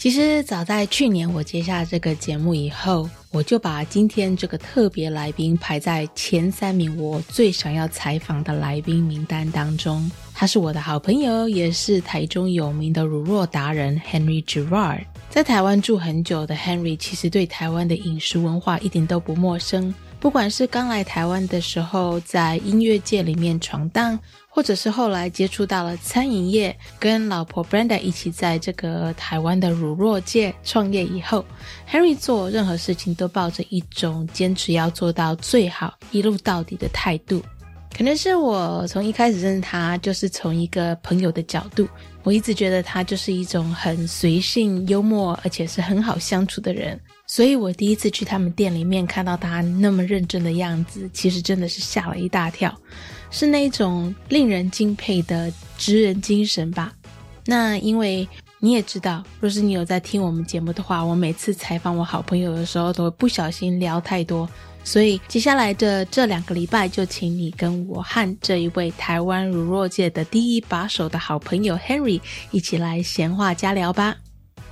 其实早在去年我接下这个节目以后，我就把今天这个特别来宾排在前三名我最想要采访的来宾名单当中。他是我的好朋友，也是台中有名的乳酪达人 Henry Gerard。在台湾住很久的 Henry，其实对台湾的饮食文化一点都不陌生。不管是刚来台湾的时候，在音乐界里面闯荡，或者是后来接触到了餐饮业，跟老婆 Brenda 一起在这个台湾的乳酪界创业以后，Henry 做任何事情都抱着一种坚持要做到最好、一路到底的态度。可能是我从一开始认识他，就是从一个朋友的角度，我一直觉得他就是一种很随性、幽默，而且是很好相处的人。所以我第一次去他们店里面看到他那么认真的样子，其实真的是吓了一大跳，是那种令人敬佩的职人精神吧。那因为你也知道，若是你有在听我们节目的话，我每次采访我好朋友的时候，都会不小心聊太多，所以接下来的这两个礼拜，就请你跟我和这一位台湾乳酪界的第一把手的好朋友 Henry 一起来闲话家聊吧。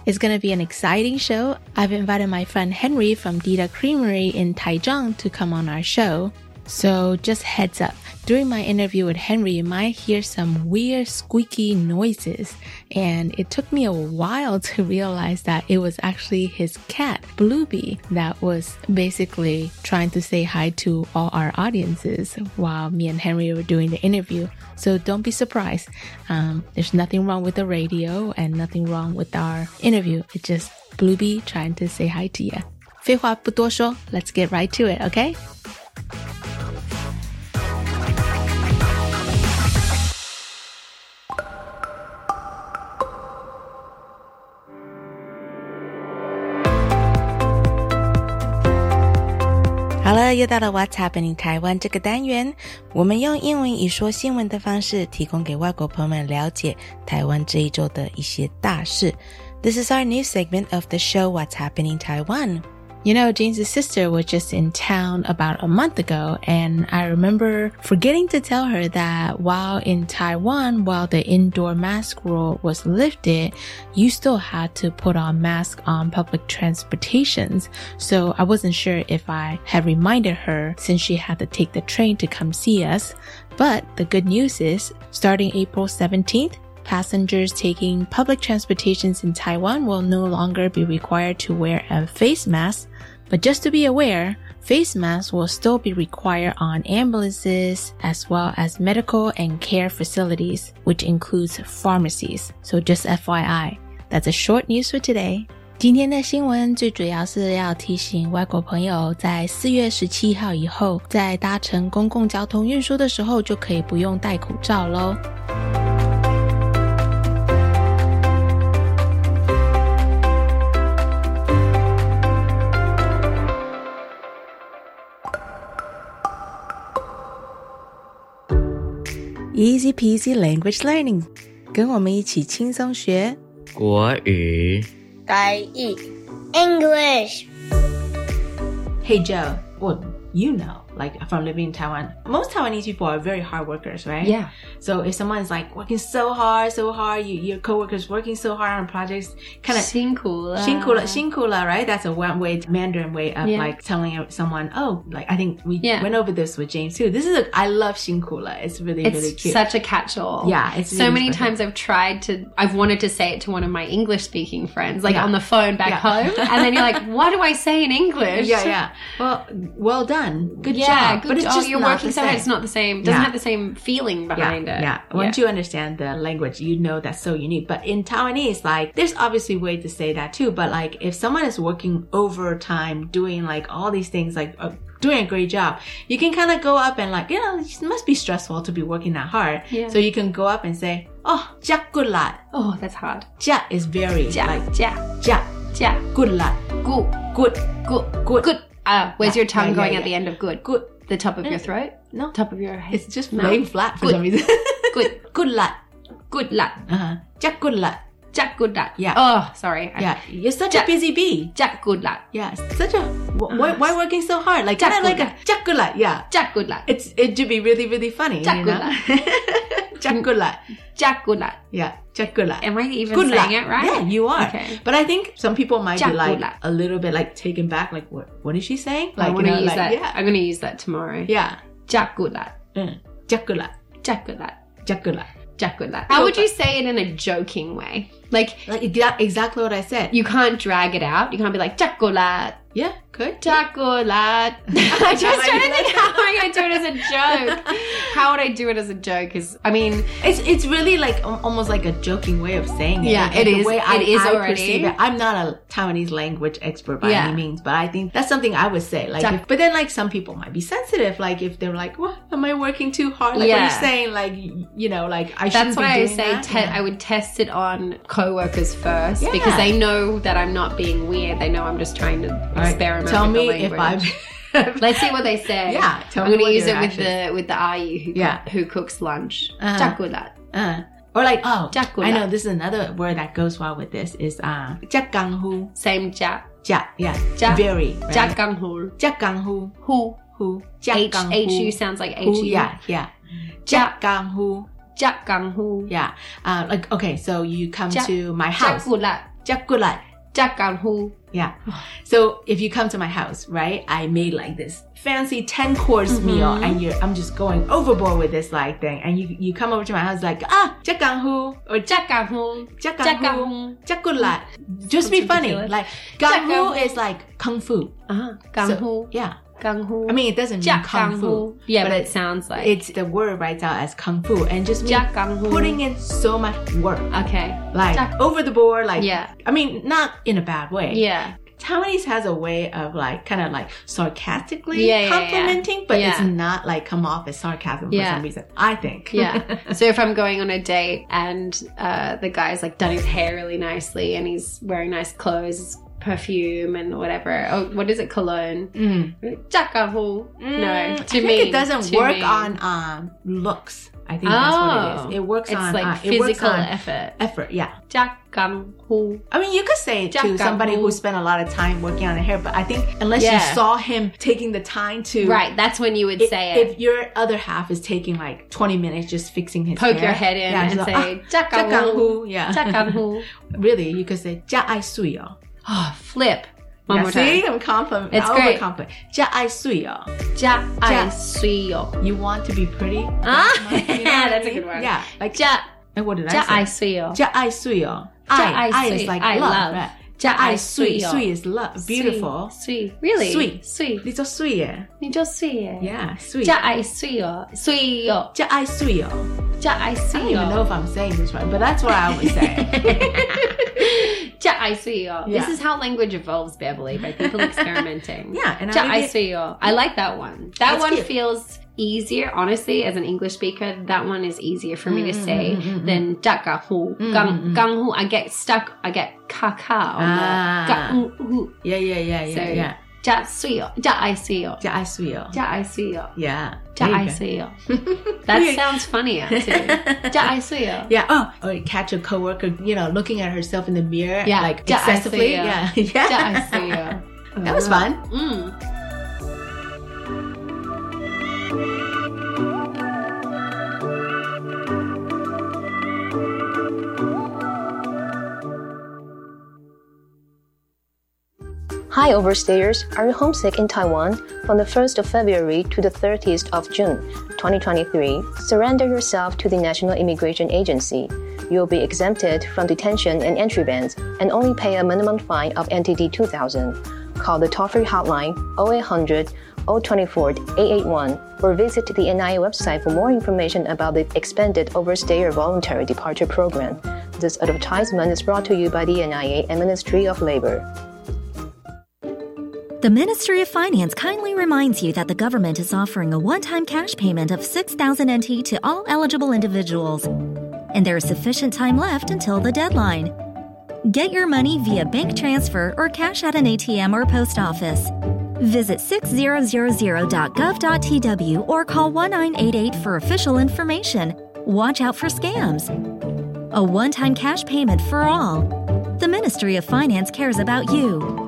It's going to be an exciting show. I've invited my friend Henry from Dita Creamery in Taichung to come on our show. So just heads up, during my interview with Henry, you might hear some weird squeaky noises. And it took me a while to realize that it was actually his cat, Blueby, that was basically trying to say hi to all our audiences while me and Henry were doing the interview. So don't be surprised. Um, there's nothing wrong with the radio and nothing wrong with our interview. It's just Blueby trying to say hi to you. 废话不多说, let's get right to it, okay? Hello，又到了 What's Happening 台湾这个单元，我们用英文以说新闻的方式，提供给外国朋友们了解台湾这一周的一些大事。This is our new segment of the show What's Happening Taiwan. You know, James's sister was just in town about a month ago, and I remember forgetting to tell her that while in Taiwan, while the indoor mask rule was lifted, you still had to put on mask on public transportations. So I wasn't sure if I had reminded her since she had to take the train to come see us. But the good news is, starting April 17th, passengers taking public transportations in Taiwan will no longer be required to wear a face mask. But just to be aware, face masks will still be required on ambulances as well as medical and care facilities, which includes pharmacies. So just FYI, that's a short news for today. 今天的新闻最主要是要提醒外国朋友，在四月十七号以后，在搭乘公共交通运输的时候，就可以不用戴口罩喽。 Easy peasy language learning，跟我们一起轻松学国语。台语 English。 Hey Joe, well, you know, like from living in Taiwan. Most Taiwanese people are very hard workers, right? Yeah. So if someone's like working so hard, so hard, you, your coworkers working so hard on projects, kind of 辛苦了。辛苦了,辛苦了, right? That's a one way Mandarin way of Yeah. like telling someone, oh, like I think we Yeah. went over this with James too. This is a, I love 辛苦了. It's really, It's really cute. such a catch-all. Yeah, it's so really many special. times I've tried to. I've wanted to say it to one of my English-speaking friends, like Yeah. on the phone back Yeah. home, and then you're like, "What do I say in English?" yeah, yeah. Well, well done. Good yeah. job. Good but it's job. just You're not working so hard. It's not the same. Doesn't Yeah. have the same feeling behind yeah, it. Yeah. Once you understand the language, you know that's so unique. But in Taiwanese, like, there's obviously way to say that too. But like, if someone is working overtime, doing like all these things, like uh, doing a great job, you can kind of go up and like, you know, it must be stressful to be working that hard. Yeah. So you can go up and say, oh, jia good lot. Oh, that's hard. Jia is very Jia, like jia, jia jia. good lot. Good, Good, good, good, good. Uh, where's Yeah, your tongue yeah, going yeah, at the end of good? good. The top of your throat? No, Top of your head? it's just laying flat for Good. some reason. Good. good lot. good luck. Uh-huh. Jia good lot. Jack good lot. Yeah. Oh, sorry. I- Yeah, you're such Jia- a busy bee. Jack good lot. Yeah, such a wh- why, why working so hard? Like kind of like a jakula. Yeah, Jack good lot. it's it should be really really funny. you know? jakula. Jack good lot. Yeah, jakula. Am I even Good saying luck. it right? Yeah, you are. Okay. But I think some people might be like Jakula. a little bit like taken back. Like what? What is she saying? I Like want you to know, use like, that. Yeah, I'm going to use that tomorrow. yeah. Jack good lot. Mm. Jakula. Jack good lot. Jakula. Jack good lot. How would you say it in a joking way? Like, Like exa- exactly what I said. you can't drag it out. You can't be like, chocolate. yeah, good. Lot. I'm just trying to think how am I going to do it as a joke. How would I do it as a joke? Is I mean, It's it's really like al- almost like a joking way of saying it. Yeah, Like, it the is. way I, It is I already. perceive it. I'm not a Taiwanese language expert by Yeah. any means, but I think that's something I would say. Like, if- but then like some people might be sensitive. Like if they're like, "What am I working too hard?" Like what Yeah. you're saying, like you know, like I that's shouldn't be doing that. That's why I say that. te- Yeah. I would test it on coworkers first Yeah. because they know that I'm not being weird. They know I'm just trying to right, experiment. Tell me if. I've. Let's see what they say. Yeah, tell I'm me going to use it with the with the IU who, Yeah. cook, who cooks lunch. Uh-huh. Jakulat. uh, or like oh, Jakula. I know this is another word that goes well with this is uh, jakanghu. Same ja. Ja, yeah, Ja- very. Right? Jakanghu. jakanghu. Who. Who? Jakanghu. H U sounds like H U. yeah, yeah. Ja- Jakanghu. Jakanghu. Yeah. Uh, like, okay, so you come Ja- to my house. Jakulat. Jakulat. Jakanghu. Yeah. So if you come to my house, right, I made like this fancy 10 course Mm-hmm. meal and you're, I'm just going overboard with this like thing. And you, you come over to my house like, ah, jakanghu or Jakanghu. jakanghu, jakulat. Just be funny. Like, Jakanghu. is like kung fu. Uh-huh. So, Ganghu. Yeah. Ganghu. I mean, it doesn't mean kung fu. Yeah, but but it sounds like It's the word writes out as kung fu and just means putting in so much work. Okay. Like Jak- over the board, like Yeah. I mean, not in a bad way. Yeah. Taiwanese has a way of like kind of like sarcastically Yeah, yeah, yeah. complimenting, but it's not like come off as sarcasm for Yeah. some reason. I think. Yeah. so if I'm going on a date and uh, the guy's like done his hair really nicely and he's wearing nice clothes, perfume and whatever. Oh, what is it? Cologne. Mm. Jakahu. No, Mm, to I think me it doesn't work me. on um looks. I think that's what it Oh. It works It's on like uh, it physical on effort. effort. Yeah. Jakahu. I mean, you could say it to somebody who spent a lot of time working on their hair, but I think unless you saw him taking the time to Right, that's when you would if, say it. if your other half is taking like 20 minutes just fixing his Poke hair, your head in yeah, and just say, Jakahu. Jakahu, yeah. Really, you could say, Ja ai sui yo. Oh, flip. One Yeah, more see, time. I'm compliment. It's I'm great. Compliment. Ja ai sui yo. Ja ai Ja- suyo. You want to be pretty? Ah, That much, you know what I that's a mean? good one. Yeah, like Ja and what did ja I ai say? suyo. Ja ai sui yo. Ja Ai, ai ai sui. is like I love, love. right? Ja ai ai sui. suyo. Sui is love, beautiful. Sweet. Really? Sweet. Sweet. 你说水耶 你就 sweet. Yeah, sweet. 加爱水哦，水哦，加爱水哦。加爱 I don't 水 even know 哦， if I'm saying this right, but that's what I would say. Ja, I see you. This is how language evolves, Beverly, by people experimenting. yeah, and ja, I, see you. I like that one. That That's one cute. feels easier, honestly, as an English speaker. That one is easier for me to mm, mm, say mm-hmm. than daka hu gang gang hu. I get stuck. I get kaka. Ah. Yeah, yeah, yeah, yeah, so, yeah. 加水哦，加爱水哦，加爱水哦。加爱水哦， Yeah. 加 there you 爱 go. 水哦。That Okay. sounds funnier too. 加爱水哦。 Yeah. Oh, or you catch a coworker, you know, looking at herself in the mirror, Yeah. like Ja, I excessively. see ya. Yeah. Yeah. 加爱水哦。 That was fun. Mm. Hi, overstayers. Are you homesick in Taiwan? From the 1st of February to the 30th of June 2023, surrender yourself to the National Immigration Agency. You will be exempted from detention and entry bans and only pay a minimum fine of NTD 2000. Call the toll free hotline 0800 024 881 or visit the NIA website for more information about the expanded Overstayer Voluntary Departure Program. This advertisement is brought to you by the NIA and Ministry of Labor. The Ministry of Finance kindly reminds you that the government is offering a one time cash payment of 6,000 NT to all eligible individuals, and there is sufficient time left until the deadline. Get your money via bank transfer or cash at an ATM or post office. Visit 6000.gov.tw or call 1988 for official information. Watch out for scams. A one time cash payment for all. The Ministry of Finance cares about you.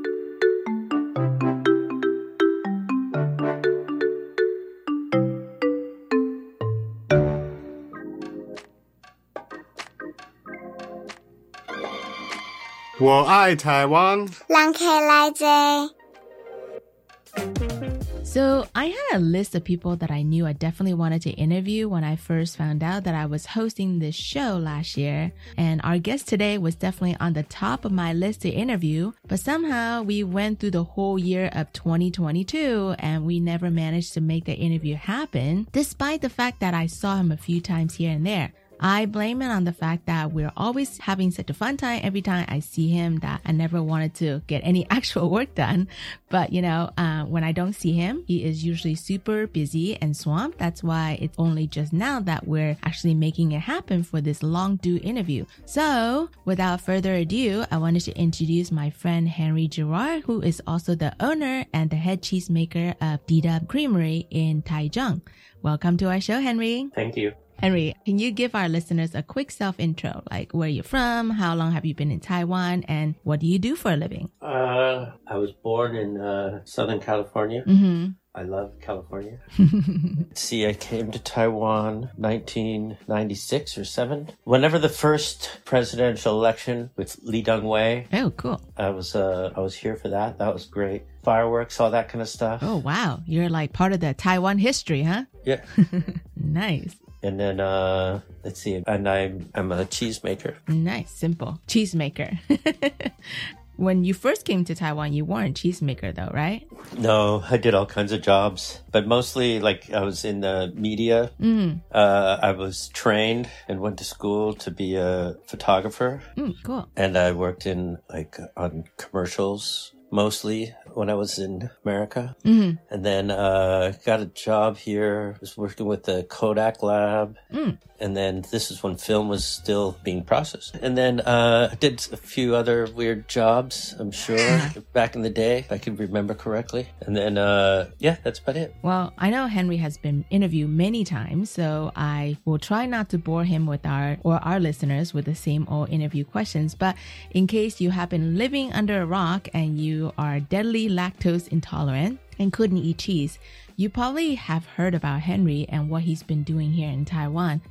我爱台湾。 So, I had a list of people that I knew I definitely wanted to interview when I first found out that I was hosting this show last year. And our guest today was definitely on the top of my list to interview. But somehow we went through the whole year of 2022 and we never managed to make the interview happen, despite the fact that I saw him a few times here and there. I blame it on the fact that we're always having such a fun time every time I see him that I never wanted to get any actual work done. But you know, uh, when I don't see him, he is usually super busy and swamped. That's why it's only just now that we're actually making it happen for this long due interview. So without further ado, I wanted to introduce my friend Henry Gerard, who is also the owner and the head cheesemaker of D-Dub Creamery in Taichung. Welcome to our show, Henry. Thank you. Henry, can you give our listeners a quick self intro? Like where you're from, how long have you been in Taiwan, and what do you do for a living? Uh, I was born in uh, Southern California. Mm-hmm. I love California. See, I came to Taiwan 1996 or 7. Whenever the first presidential election with Lee Deng-wei, oh, cool. I was uh, I was here for that. That was great. Fireworks, all that kind of stuff. Oh, wow. You're like part of the Taiwan history, huh? Yeah. nice. And then uh, let's see, and I'm I'm a cheesemaker. Nice, simple. Cheesemaker. when you first came to Taiwan, you weren't cheesemaker though, right? No, I did all kinds of jobs, but mostly like I was in the media. Mm. Uh, I was trained and went to school to be a photographer, Mm, cool. and I worked in like on commercials mostly when I was in America. Mhm. And then uh, got a job here. was working with the Kodak lab. Mm. And then this is when film was still being processed. And then uh, I did a few other weird jobs, I'm sure, back in the day, if I can remember correctly. And then, uh, yeah, that's about it. Well, I know Henry has been interviewed many times, so I will try not to bore him with our or our listeners with the same old interview questions. But in case you have been living under a rock and you are deadly lactose intolerant and couldn't eat cheese, you probably have heard about Henry and what he's been doing here in Taiwan.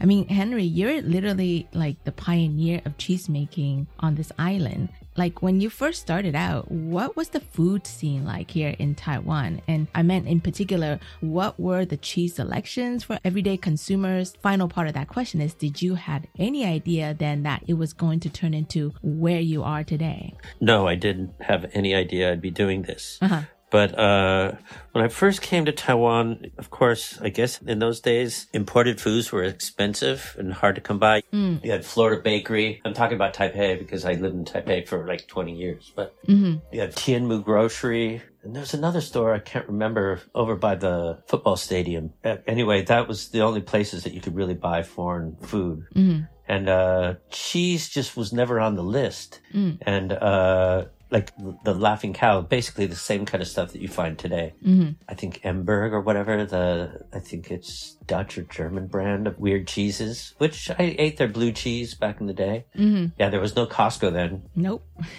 I mean, Henry, you're literally like the pioneer of cheese making on this island. Like when you first started out, what was the food scene like here in Taiwan? And I meant in particular, what were the cheese selections for everyday consumers? Final part of that question is, did you had any idea then that it was going to turn into where you are today? No, I didn't have any idea I'd be doing this. Uh-huh. But uh, when I first came to Taiwan, of course, I guess in those days, imported foods were expensive and hard to come by. Mm. You had Florida Bakery. I'm talking about Taipei because I lived in Taipei for like 20 years. But Mhm. you had Tianmu Grocery. And there's another store I can't remember over by the football stadium. Uh, Anyway, that was the only places that you could really buy foreign food. Mhm. And uh, cheese just was never on the list Mm. and uh like the laughing cow basically the same kind of stuff that you find today Mhm. i think Emborg or whatever the i think it's dutch or german brand of weird cheeses which i ate their blue cheese back in the day Mhm. yeah there was no costco then Nope.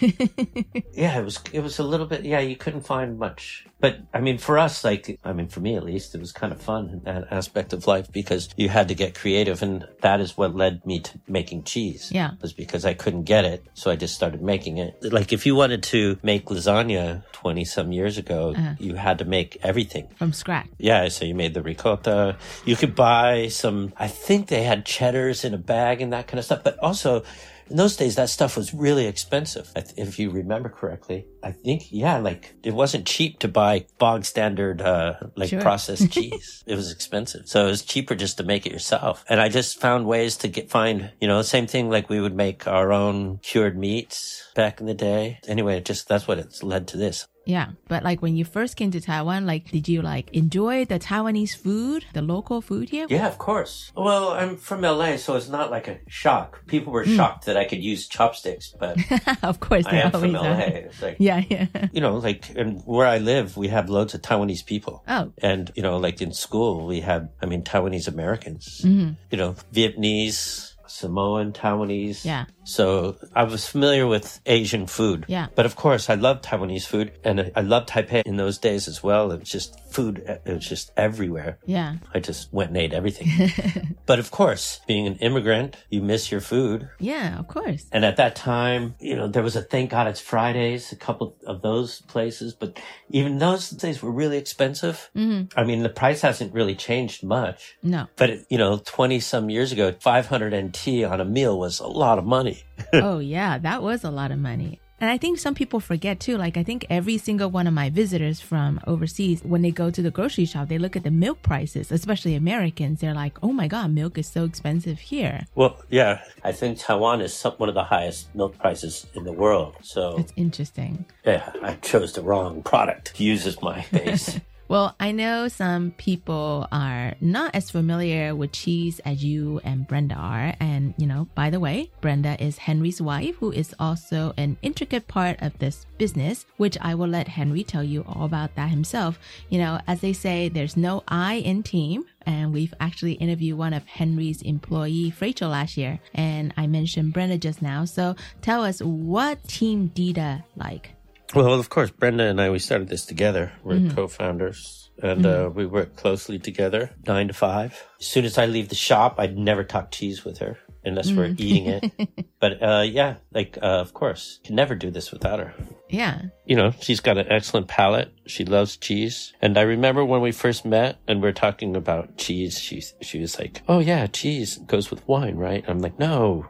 yeah it was it was a little bit yeah you couldn't find much but i mean for us like i mean for me at least it was kind of fun that aspect of life because you had to get creative and that is what led me to making cheese Yeah. was because i couldn't get it so i just started making it like if you wanted to make lasagna 20 some years ago Uh-huh. you had to make everything From scratch. yeah, so you made the ricotta. You could buy some, I think they had cheddars in a bag and that kind of stuff. But also, in those days, that stuff was really expensive. If you remember correctly, I think, yeah, like it wasn't cheap to buy bog standard, uh, like Sure. processed cheese. It was expensive. So it was cheaper just to make it yourself. And I just found ways to get, find, you know, the same thing like we would make our own cured meats back in the day. Anyway, it just, that's what it's led to this. Yeah, but like when you first came to Taiwan, like did you like enjoy the Taiwanese food, the local food here? Yeah, of course. Well, I'm from LA, so it's not like a shock. People were shocked that I could use chopsticks, but of course, I am from LA. are. It's like, Yeah, yeah. you know, like, and where I live, we have loads of Taiwanese people. Oh. And, you know, like in school, we have, I mean, Taiwanese Americans, Mhm. you know, Vietnamese, Samoan, Taiwanese. Yeah. So I was familiar with Asian food. Yeah. But of course, I love Taiwanese food and I- loved Taipei in those days as well. It was just food, it was just everywhere. Yeah. I just went and ate everything. but of course, being an immigrant, you miss your food. Yeah, of course. And at that time, you know, there was a thank God it's Fridays, a couple of those places, but even those days were really expensive. Mhm. I mean, the price hasn't really changed much. No. But, you know, 20 some years ago, 500 NT on a meal was a lot of money. oh yeah, that was a lot of money. And I think some people forget too. Like I think every single one of my visitors from overseas, when they go to the grocery shop, they look at the milk prices, especially Americans. They're like, "Oh my god, milk is so expensive here." Well, yeah, I think Taiwan is some, one of the highest milk prices in the world. So, It's interesting. yeah, I chose the wrong product to use as my base. Well, I know some people are not as familiar with cheese as you and Brenda are. And, you know, by the way, Brenda is Henry's wife, who is also an intricate part of this business, which I will let Henry tell you all about that himself. You know, as they say, there's no I in team. And we've actually interviewed one of Henry's employee, Rachel, last year. And I mentioned Brenda just now. So tell us what Team Dida like. Well, of course, Brenda and I, we started this together. We're Mhm. co-founders and uh, we work closely together, nine to five. As soon as I leave the shop, I'd never talk cheese with her unless we're Mm. eating it. But uh, yeah, like, uh, of course, can never do this without her. Yeah. You know, she's got an excellent palate. She loves cheese. And I remember when we first met and we are talking about cheese, she, she was like, Oh yeah, cheese goes with wine, right? I'm like, no,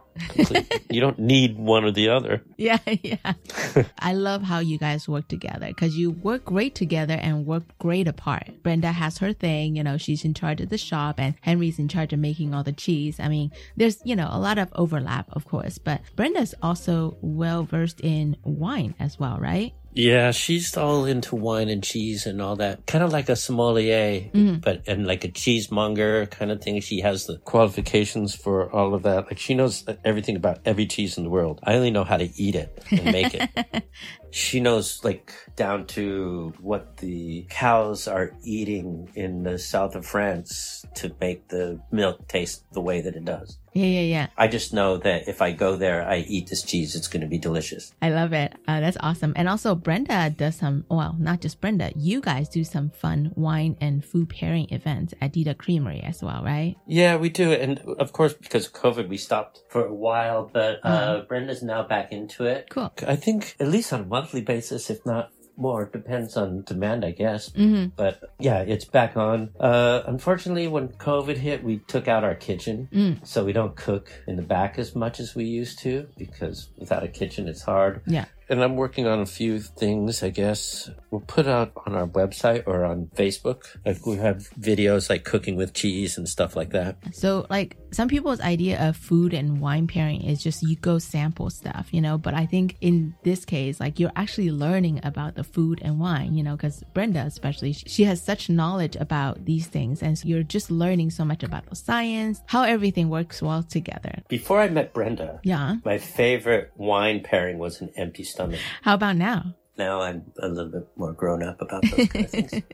you don't need one or the other. Yeah, yeah. I love how you guys work together because you work great together and work great apart. Brenda has her thing, you know, she's in charge of the shop and Henry's in charge of making all the cheese. I mean, there's, you know, a lot of overlap, of course, but Brenda's also well versed in wine as well, right? Yeah, she's all into wine and cheese and all that. Kind of like a sommelier, Mhm. but and like a cheesemonger kind of thing. She has the qualifications for all of that. Like she knows everything about every cheese in the world. I only know how to eat it and make it. she knows like down to what the cows are eating in the south of France to make the milk taste the way that it does. Yeah, yeah, yeah. I just know that if I go there, I eat this cheese, it's going to be delicious. I love it. Uh, that's awesome. And also, Brenda does some, well, not just Brenda, you guys do some fun wine and food pairing events at Dida Creamery as well, right? Yeah, we do. And of course, because of COVID, we stopped for a while, but uh, Uh-huh. Brenda's now back into it. Cool. I think at least on a monthly basis, if not more, depends on demand, I guess. Mhm. But yeah, it's back on. Uh, unfortunately, when COVID hit, we took out our kitchen. Mm. So we don't cook in the back as much as we used to because without a kitchen, it's hard. Yeah. And I'm working on a few things, I guess. We'll put out on our website or on Facebook. Like we have videos like cooking with cheese and stuff like that. So, like, some people's idea of food and wine pairing is just you go sample stuff, you know. But I think in this case, like, you're actually learning about the food and wine, you know, because Brenda, especially, she has such knowledge about these things. And so you're just learning so much about the science, how everything works well together. Before I met Brenda, Yeah. my favorite wine pairing was an empty stomach. How about now? Now I'm a little bit more grown up about those kind of things.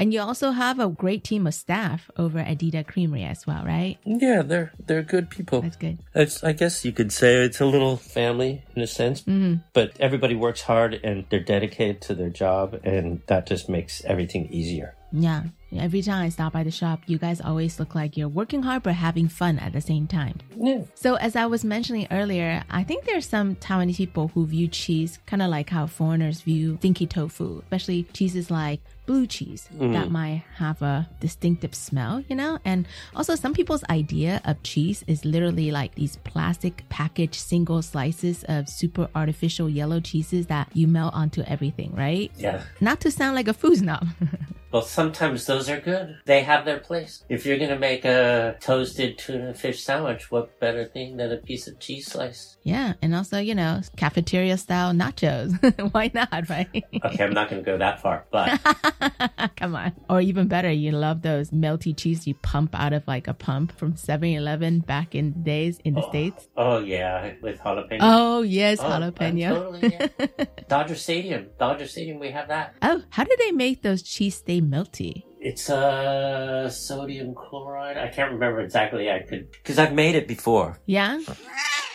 And you also have a great team of staff over at Dida Creamery as well, right? Yeah, they're they're good people. That's good. It's I guess you could say it's a little family in a sense, Mhm. but everybody works hard and they're dedicated to their job, and that just makes everything easier. Yeah. Every time I stop by the shop, you guys always look like you're working hard but having fun at the same time. Yeah. So, as I was mentioning earlier, I think there's some Taiwanese people who view cheese kind of like how foreigners view stinky tofu, especially cheeses like blue cheese Mhm. that might have a distinctive smell, you know? And also, some people's idea of cheese is literally like these plastic packaged single slices of super artificial yellow cheeses that you melt onto everything, right? Yeah. Not to sound like a food snob. Well, sometimes those are good. They have their place. If you're gonna make a toasted tuna fish sandwich, what better thing than a piece of cheese slice? yeah. And also, you know, cafeteria style nachos. Why not, right? Okay, I'm not gonna go that far, but Come on. Or even better, you love those melty cheese you pump out of like a pump from 7 Eleven back in the days in the States. oh yeah, with jalapeno. Oh, yes, Oh, jalapeno. totally, yeah. Dodger Stadium, Dodger Stadium, we have that. oh, how do they make those cheese stay melty? It's uh sodium chloride. I can't remember exactly. I could because I've made it before, Yeah?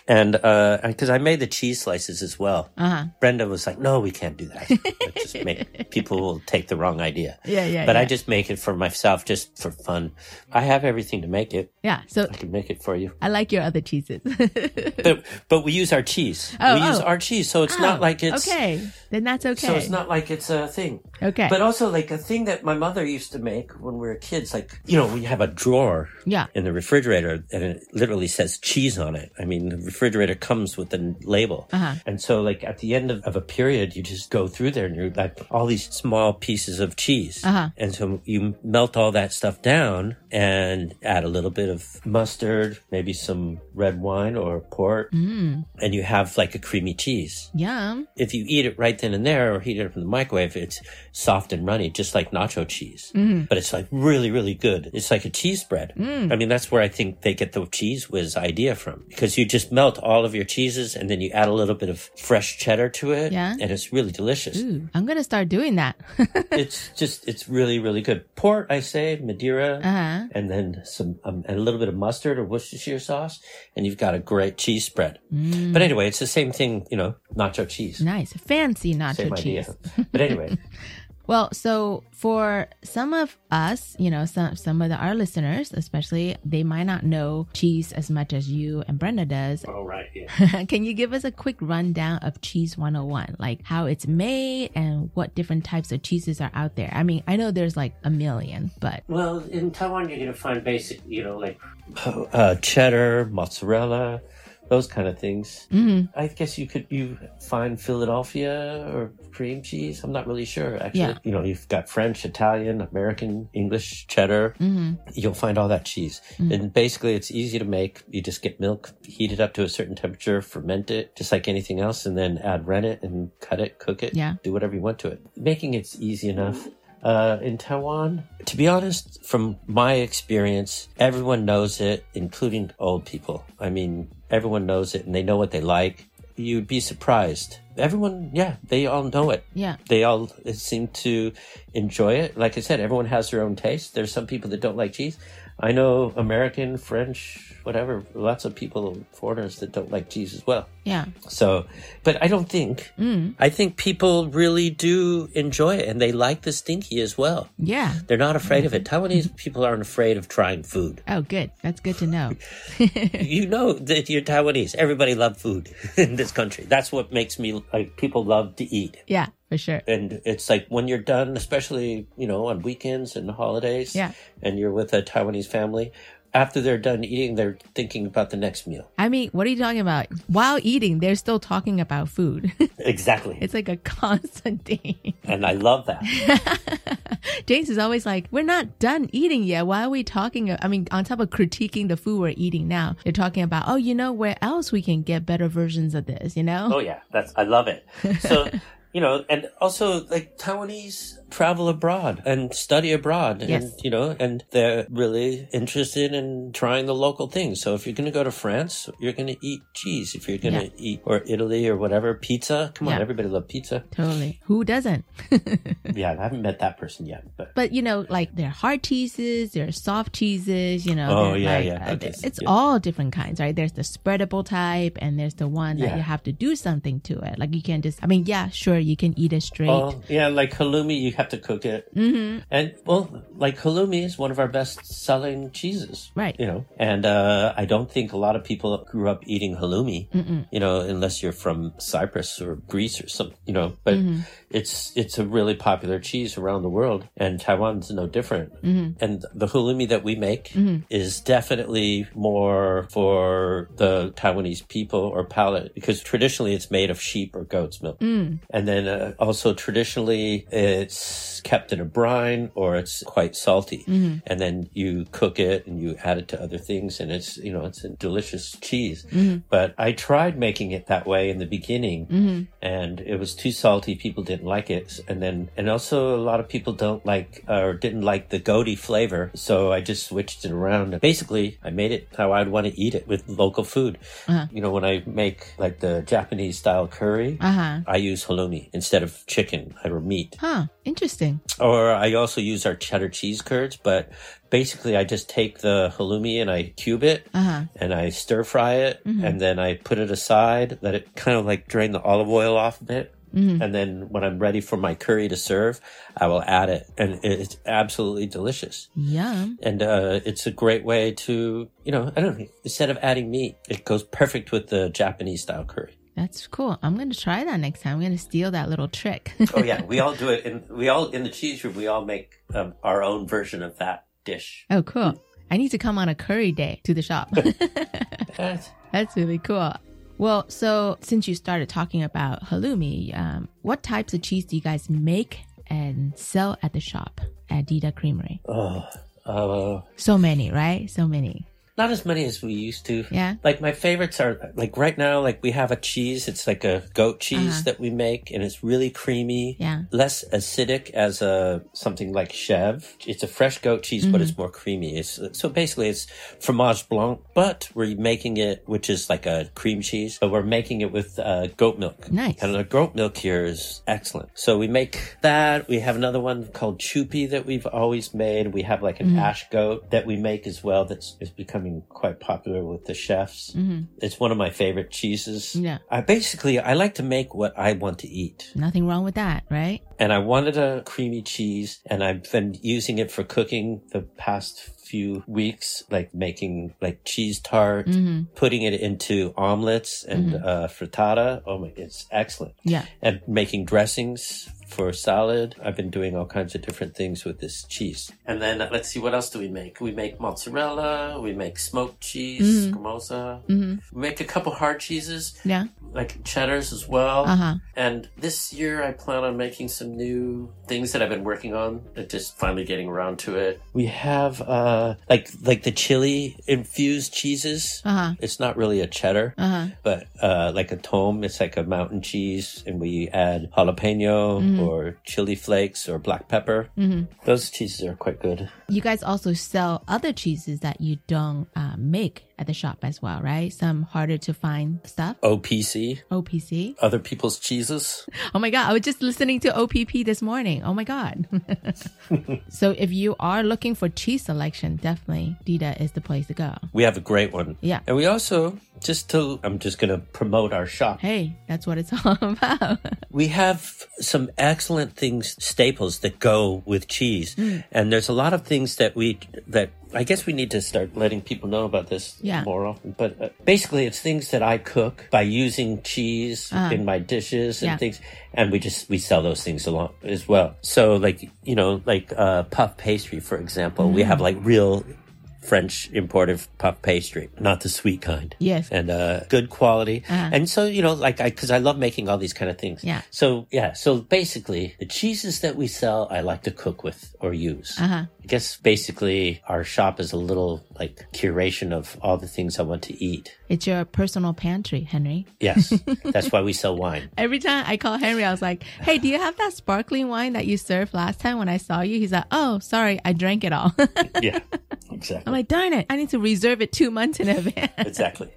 And uh because I made the cheese slices as well. Uh huh. Brenda was like, "No, we can't do that. Just make people will take the wrong idea." Yeah, yeah. but I just make it for myself, just for fun. I have everything to make it. Yeah, so I can make it for you. I like your other cheeses. But but we use our cheese. Oh, we use oh. our cheese, so it's Oh, not like it's Okay, then that's okay. So it's not like it's a thing. Okay. But also like a thing that my mother used to make when we were kids, like you know, we have a drawer Yeah. in the refrigerator and it literally says cheese on it. I mean, the refrigerator comes with the label. Uh-huh. And so like at the end of, of a period, you just go through there and you're like all these small pieces of cheese. Uh-huh. And so you melt all that stuff down and add a little bit of mustard, maybe some red wine or port, Mm, and you have like a creamy cheese yum. if you eat it right then and there or heat it up in the microwave, it's soft and runny, just like nacho cheese. Mhm. But it's like really, really good. It's like a cheese spread. Mm. I mean, that's where I think they get the Cheez Whiz idea from because you just melt all of your cheeses and then you add a little bit of fresh cheddar to it. Yeah. And it's really delicious. Ooh, I'm gonna start doing that. it's just, it's really, really good. Port, I say, Madeira. Uh-huh. And then some, um, and a little bit of mustard or Worcestershire sauce, and you've got a great cheese spread. Mm. But anyway, it's the same thing, you know, nacho cheese. Nice, fancy nacho Same cheese. idea. But anyway, Well, so for some of us, you know, some some of the, our listeners, especially, they might not know cheese as much as you and Brenda does. all right, yeah. Can you give us a quick rundown of Cheese 101? Like how it's made and what different types of cheeses are out there? I mean, I know there's like a million, but Well, in Taiwan, you're going to find basic, you know, like uh, cheddar, mozzarella, those kind of things. Mhm. I guess you could you find Philadelphia or cream cheese. I'm not really sure actually. Yeah. You know, you've got French, Italian, American, English, cheddar. Mhm. You'll find all that cheese. Mm. And basically it's easy to make. You just get milk, heat it up to a certain temperature, ferment it just like anything else and then add rennet and cut it, cook it, Yeah. do whatever you want to it. Making it's easy enough. Uh, in Taiwan, to be honest, from my experience, everyone knows it, including old people. I mean, everyone knows it and they know what they like. You'd be surprised. Everyone, yeah, they all know it. Yeah. They all seem to enjoy it. Like I said, everyone has their own taste. There's some people that don't like cheese. I know American, French, whatever, lots of people, foreigners that don't like cheese as well. Yeah. So, but I don't think, Mm. I think people really do enjoy it and they like the stinky as well. Yeah. They're not afraid of it. Taiwanese people aren't afraid of trying food. Oh, good. That's good to know. you know that you're Taiwanese. Everybody loves food in this country. That's what makes me like people love to eat. Yeah, for sure. And it's like when you're done, especially, you know, on weekends and holidays, Yeah. and you're with a Taiwanese family, after they're done eating, they're thinking about the next meal. I mean, what are you talking about? While eating, they're still talking about food. Exactly. it's like a constant thing. and I love that. James is always like, we're not done eating yet. Why are we talking? I mean, on top of critiquing the food we're eating now, they're talking about, oh, you know, where else we can get better versions of this, you know? Oh yeah, that's I love it. So you know, and also like Taiwanese travel abroad and study abroad, and you know, and they're really interested in trying the local things. So if you're going to go to France, you're going to eat cheese. If you're going to eat or Italy or whatever, pizza. Come on, everybody love pizza. Totally. Who doesn't? yeah, I haven't met that person yet, but But you know, like there are hard cheeses, there are soft cheeses, you know. Oh, yeah, like, yeah. uh, Okay, It's yeah. all different kinds, right? There's the spreadable type and there's the one that Yeah. you have to do something to it. Like you can't just, I mean, yeah, sure, you can eat it straight. Oh, yeah, like halloumi, you have to cook it. hmm And well, like halloumi is one of our best selling cheeses. Right. You know, and uh, I don't think a lot of people grew up eating halloumi, Mm-mm. you know, unless you're from Cyprus or Greece or something, you know, but Mhm. It's, it's a really popular cheese around the world and Taiwan's no different. Mhm. And the halloumi that we make Mhm. is definitely more for the Taiwanese people or palate because traditionally it's made of sheep or goat's milk. Mm. And then uh, also traditionally it's kept in a brine or it's quite salty. Mhm. And then you cook it and you add it to other things and it's, you know, it's a delicious cheese. Mhm. But I tried making it that way in the beginning Mhm. and it was too salty. People didn't like it. And then, and also a lot of people don't like or didn't like the goaty flavor. So I just switched it around. Basically, I made it how I'd want to eat it with local food. Uh-huh. You know, when I make like the Japanese style curry, Uh-huh. I use halloumi instead of chicken or meat. Huh. Interesting. Or I also use our cheddar cheese curds, but basically I just take the halloumi and I cube it Uh-huh. and I stir fry it Mhm. and then I put it aside, let it kind of like drain the olive oil off a bit. Mhm. And then when I'm ready for my curry to serve, I will add it and it's absolutely delicious. Yeah. And uh, it's a great way to, you know, I don't know, instead of adding meat, it goes perfect with the Japanese style curry. That's cool. I'm going to try that next time. I'm going to steal that little trick. oh yeah, we all do it, and we all in the cheese room. We all make um, our own version of that dish. Oh, cool. I need to come on a curry day to the shop. That's really cool. Well, so since you started talking about halloumi, um, what types of cheese do you guys make and sell at the shop at Dida Creamery? Oh, uh, So many, right? So many. Not as many as we used to. Yeah. Like my favorites are like right now, like we have a cheese. It's like a goat cheese Uh-huh. that we make, and it's really creamy. Yeah. Less acidic as a something like Chev. It's a fresh goat cheese, but Mhm. it's more creamy. It's so basically it's fromage blanc, but we're making it, which is like a cream cheese, but we're making it with uh, goat milk. Nice. And the goat milk here is excellent. So we make that. We have another one called chupi that we've always made. We have like an Mhm. ash goat that we make as well. That's is becoming quite popular with the chefs. Mhm. It's one of my favorite cheeses. Yeah. I basically I like to make what I want to eat. Nothing wrong with that, right? And I wanted a creamy cheese and I've been using it for cooking the past few weeks, like making like cheese tart, Mhm. putting it into omelets and Mhm. uh, frittata. Oh my, it's excellent. Yeah. And making dressings for salad. I've been doing all kinds of different things with this cheese. And then uh, let's see, what else do we make? We make mozzarella. We make smoked cheese, scamorza. Mhm. We make a couple hard cheeses Yeah. like cheddars as well. Uh-huh. And this year I plan on making some new things that I've been working on and just finally getting around to it. We have uh like like the chili infused cheeses. Uh-huh. It's not really a cheddar, Uh-huh. but uh like a tomme, it's like a mountain cheese and we add jalapeno Mhm. Or chili flakes or black pepper. Mhm. Those cheeses are quite good. You guys also sell other cheeses that you don't uh, make at the shop as well, right? Some harder to find stuff. OPC, OPC. other people's cheeses. Oh my God. I was just listening to OPP this morning. Oh my God. so if you are looking for cheese selection, definitely Dida is the place to go. We have a great one. Yeah. And we also just to I'm just going to promote our shop. Hey, that's what it's all about. We have some excellent things, staples that go with cheese. Mm. And there's a lot of things that we, that I guess we need to start letting people know about this Yeah. more often. But uh, basically, it's things that I cook by using cheese Uh-huh. in my dishes and Yeah. things. And we just, we sell those things along as well. So like, you know, like, uh, puff pastry, for example, we Mm. have like real French imported puff pastry, not the sweet kind Yes. and uh, good quality. Uh-huh. And so, you know, like I, cause I love making all these kind of things. Yeah. So, yeah. So basically, the cheeses that we sell, I like to cook with or use. Uh-huh. I guess basically our shop is a little like curation of all the things I want to eat. It's your personal pantry, Henry. Yes. That's why we sell wine. Every time I call Henry, I was like, hey, do you have that sparkling wine that you served last time when I saw you? He's like, oh, sorry, I drank it all. Yeah. Exactly. I'm like, darn it, I need to reserve it two months in advance. Exactly.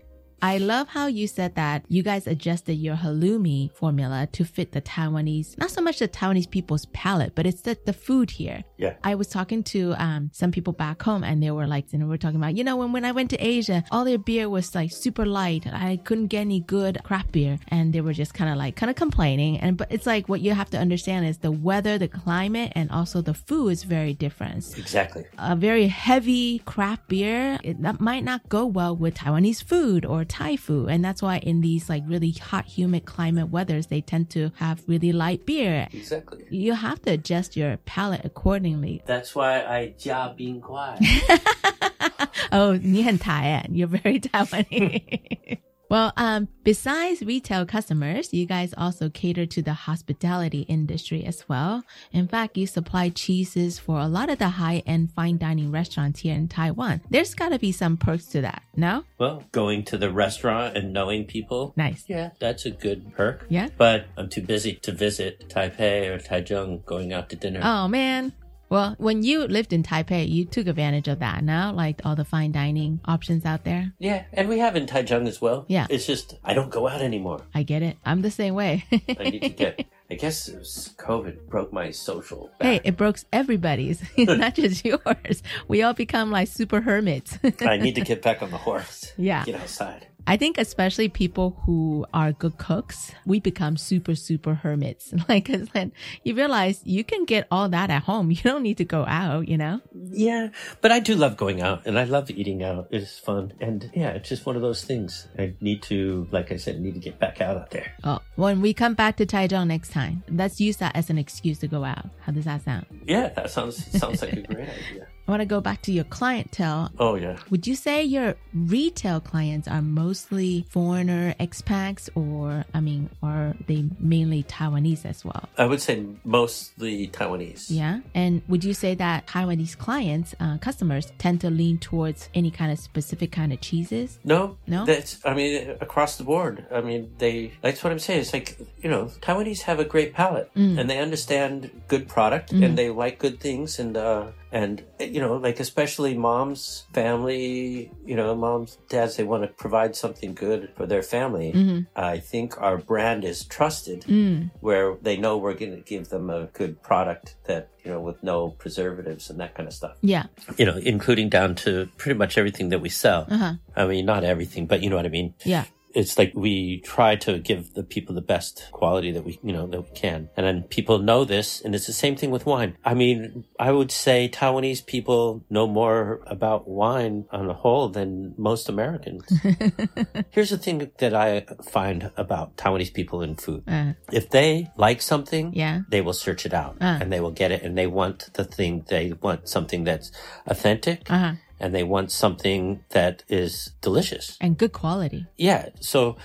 I love how you said that you guys adjusted your halloumi formula to fit the Taiwanese, not so much the Taiwanese people's palate, but it's the, the food here. Yeah. I was talking to um, some people back home and they were like, and we were talking about, you know, when, when I went to Asia, all their beer was like super light. I couldn't get any good craft beer. And they were just kind of like, kind of complaining. And, but it's like what you have to understand is the weather, the climate, and also the food is very different Exactly. a very heavy craft beer it that might not go well with Taiwanese food or Thai food. And that's why in these like really hot, humid climate weathers, they tend to have really light beer. Exactly. You have to adjust your palate accordingly. That's why I 加冰块. Oh, 你很台 eh? You're very Taiwanese. Well, um, besides retail customers, you guys also cater to the hospitality industry as well. In fact, you supply cheeses for a lot of the high-end fine dining restaurants here in Taiwan. There's got to be some perks to that, no? Well, going to the restaurant and knowing people. Nice. Yeah, that's a good perk. Yeah. But I'm too busy to visit Taipei or Taichung going out to dinner. Oh man. Well, when you lived in Taipei, you took advantage of that. Now, like all the fine dining options out there. Yeah, and we have in Taichung as well. Yeah. It's just, I don't go out anymore. I get it. I'm the same way. I need to get, I guess it was COVID broke my social. hey, it broke everybody's, not just yours. We all become like super hermits. I need to get back on the horse. Yeah. Get outside. I think especially people who are good cooks, we become super, super hermits. Like, 'cause then you realize you can get all that at home. You don't need to go out, you know? Yeah, but I do love going out and I love eating out. It's fun. And yeah, it's just one of those things. I need to, like I said, need to get back out out there. Oh, when we come back to Taichung next time, let's use that as an excuse to go out. How does that sound? Yeah, that sounds, sounds like a great idea. I want to go back to your clientele. Oh, yeah. Would you say your retail clients are mostly foreigner expats or, I mean, are they mainly Taiwanese as well? I would say mostly Taiwanese. Yeah. And would you say that Taiwanese clients, uh, customers tend to lean towards any kind of specific kind of cheeses? No, No? That's I mean across the board. I mean they. That's what I'm saying. It's like you know Taiwanese have a great palate Mm. and they understand good product Mm. and they like good things and uh and you know like especially moms, family, you know moms, dads. They want to provide something good for their family. Mhm. I think our brand is trusted Mm. where they know we're going to give them a good product that you know with no preservatives and that kind of stuff Yeah. you know, including down to pretty much everything that we sell. Uh huh. I mean, not everything, but you know what I mean. Yeah. It's like we try to give the people the best quality that we, you know, that we can. And then people know this. And it's the same thing with wine. I mean, I would say Taiwanese people know more about wine on the whole than most Americans. Here's the thing that I find about Taiwanese people in food. Uh, If they like something, Yeah. they will search it out Uh. and they will get it and they want the thing, they want something that's authentic uh-huh. And they want something that is delicious. And good quality. Yeah. So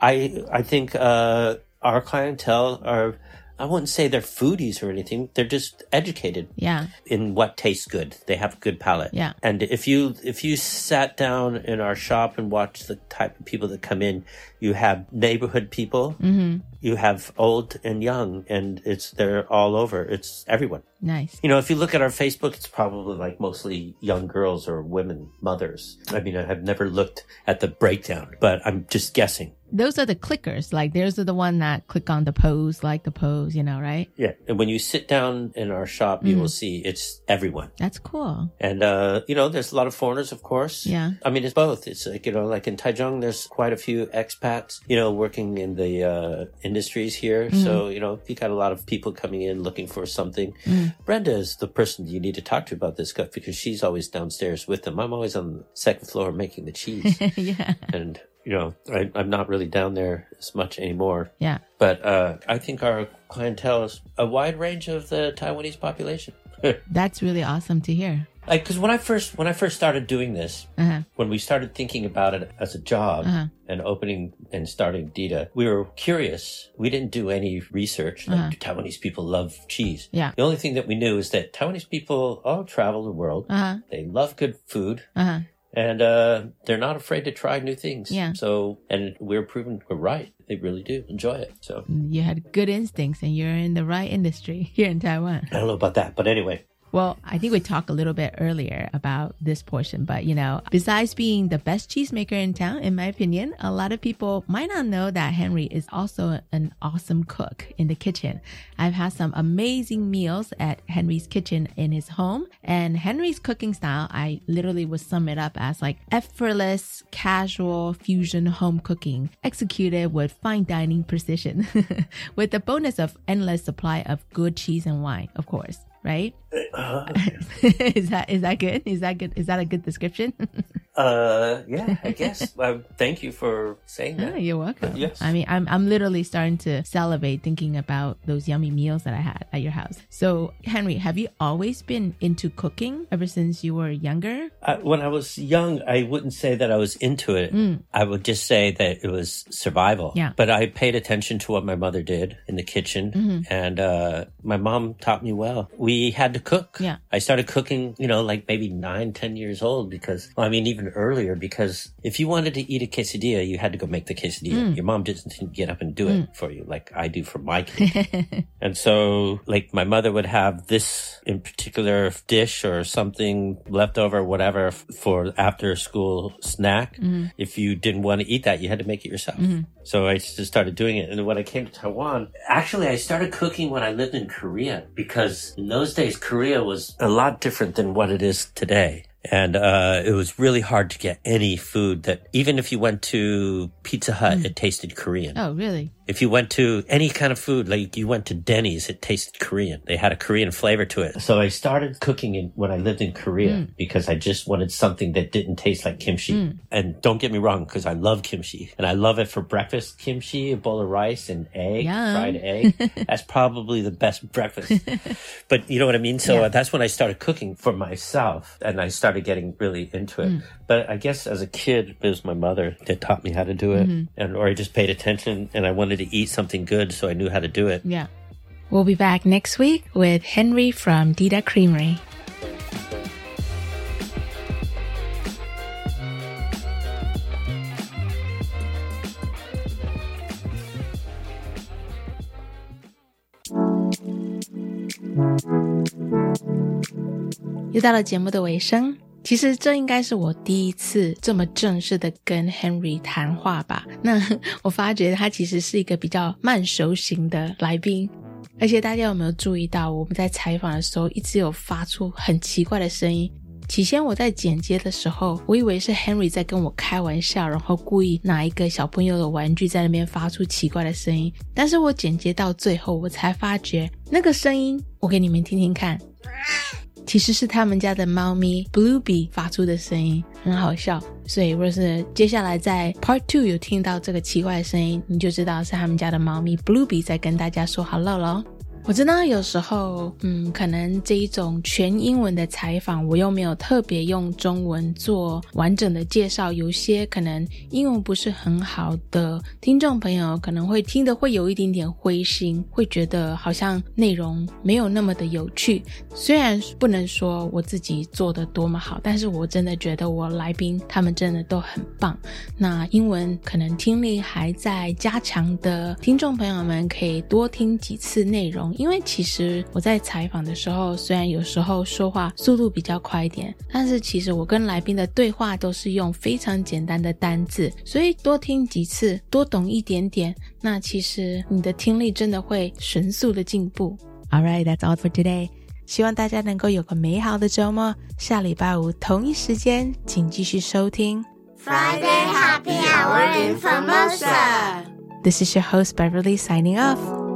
I, I think, uh, our clientele are, I wouldn't say they're foodies or anything. They're just educated Yeah. in what tastes good. They have a good palate. Yeah. And if you if you sat down in our shop and watched the type of people that come in, you have neighborhood people, Mm-hmm. You have old and young, and it's they're all over. It's everyone. Nice. You know, if you look at our Facebook, it's probably like mostly young girls or women, mothers. I mean, I have never looked at the breakdown, but I'm just guessing. Those are the clickers. Like, those are the one that click on the pose, like the pose, you know, right? Yeah. And when you sit down in our shop, you will see it's everyone. That's cool. And, uh, you know, there's a lot of foreigners, of course. Yeah. I mean, it's both. It's like, you know, like in Taichung, there's quite a few expats, you know, working in the, uh, industries here. So, you know, you got a lot of people coming in looking for something. Brenda is the person you need to talk to about this stuff because she's always downstairs with them. I'm always on the second floor making the cheese. yeah. and, you know, I, I'm not really down there as much anymore. Yeah. But, uh, I think our clientele is a wide range of the Taiwanese population. That's really awesome to hear. Like, cause when I first, when I first started doing this, Uh-huh. when we started thinking about it as a job Uh-huh. and opening and starting Dida, we were curious. We didn't do any research. Like, Uh-huh. do Taiwanese people love cheese? Yeah. The only thing that we knew is that Taiwanese people all travel the world. Uh-huh. They love good food. Uh-huh. And uh, they're not afraid to try new things. Yeah. So, and we're proven we're right. They really do enjoy it. So, You had good instincts and you're in the right industry here in Taiwan. I don't know about that, but anyway, Well, I think we talked a little bit earlier about this portion, but you know, besides being the best cheesemaker in town, in my opinion, a lot of people might not know that Henry is also an awesome cook in the kitchen. I've had some amazing meals at Henry's kitchen in his home, and Henry's cooking style, I literally would sum it up as like effortless, casual fusion home cooking executed with fine dining precision, with the bonus of endless supply of good cheese and wine, of course. Right? Uh-huh. is that is that good? Is that good? Is that a good description? uh, yeah, I guess. well, thank you for saying Oh, that. you're welcome. Yes. I mean, I'm I'm literally starting to salivate thinking about those yummy meals that I had at your house. So, Henry, have you always been into cooking ever since you were younger? I, when I was young, I wouldn't say that I was into it. I would just say that it was survival. Mm. Yeah. But I paid attention to what my mother did in the kitchen, Mm-hmm. and uh, my mom taught me well. We had to cook. Yeah. I started cooking, you know, like maybe nine, ten years old because, well, I mean, even earlier because if you wanted to eat a quesadilla, you had to go make the quesadilla. Mm. Your mom didn't get up and do it hmm. for you like I do for my kid. And so, like, my mother would have this in particular dish or something left over, whatever, for after school snack. Hmm. If you didn't want to eat that, you had to make it yourself. Hmm. So I just started doing it. And when I came to Taiwan, actually, I started cooking when I lived in Korea because in those days, Korea was a lot different than what it is today. And uh, it was really hard to get any food that, even if you went to Pizza Hut, it tasted Korean. Oh, really? If you went to any kind of food, like you went to Denny's, it tasted Korean. They had a Korean flavor to it. So I started cooking in, when I lived in Korea mm. because I just wanted something that didn't taste like kimchi. Mm. And don't get me wrong, because I love kimchi and I love it for breakfast. Kimchi, a bowl of rice and egg, Yum. fried egg. that's probably the best breakfast. but you know what I mean? So Yeah. that's when I started cooking for myself and I started getting really into it. Mm. But I guess as a kid, it was my mother that taught me how to do it. Mm-hmm. And, or I just paid attention and I wanted to eat something good so I knew how to do it. Yeah. We'll be back next week with Henry from Dida Creamery. 又到了节目的尾声。其实这应该是我第一次这么正式的跟 Henry 谈话吧。那 我发觉他其实是一个比较慢熟型的来宾，而且大家有没有注意到，我们在采访的时候一直有发出很奇怪的声音，起先我在剪接的时候，我以为是 Henry 在跟我开玩笑，然后故意拿一个小朋友的玩具在那边发出奇怪的声音。但是我剪接到最后，我才发觉那个声音，我给你们听听看，其实是他们家的猫咪 Bluebe 发出的声音，很好笑。所以，若是接下来在 Part Two 有听到这个奇怪的声音，你就知道是他们家的猫咪 Bluebe 在跟大家说 Hello 喽。我知道有时候，嗯，可能这一种全英文的采访，我又没有特别用中文做完整的介绍，有些可能英文不是很好的听众朋友，可能会听得会有一点点灰心，会觉得好像内容没有那么的有趣。虽然不能说我自己做的多么好，但是我真的觉得我来宾他们真的都很棒。那英文可能听力还在加强的听众朋友们，可以多听几次内容。因为其实我在采访的时候，虽然有时候说话速度比较快一点，但是其实我跟来宾的对话都是用非常简单的单字，所以多听几次，多懂一点点，那其实你的听力真的会神速的进步。All right, that's all for today. 希望大家能够有个美好的周末。下礼拜五同一时间，请继续收听 Friday Happy Hour in Formosa. This is your host Beverly signing off.